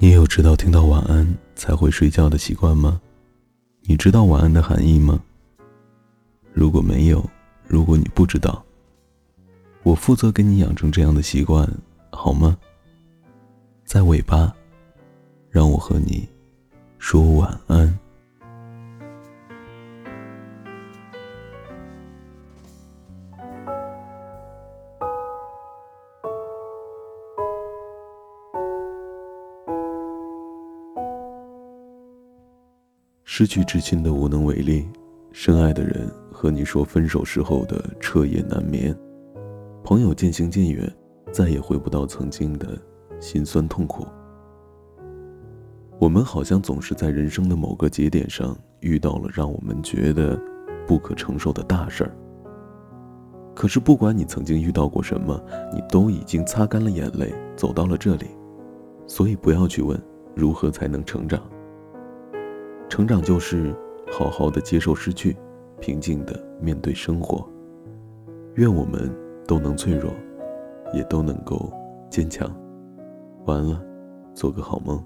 你有知道听到晚安才会睡觉的习惯吗？你知道晚安的含义吗？如果没有，如果你不知道，我负责给你养成这样的习惯，好吗？在尾巴，让我和你说晚安。失去至亲的无能为力，深爱的人和你说分手时候的彻夜难眠，朋友渐行渐远，再也回不到曾经的心酸痛苦。我们好像总是在人生的某个节点上遇到了让我们觉得不可承受的大事儿。可是不管你曾经遇到过什么，你都已经擦干了眼泪走到了这里，所以不要去问如何才能成长。成长就是好好的接受失去，平静的面对生活。愿我们都能脆弱，也都能够坚强。完了，做个好梦。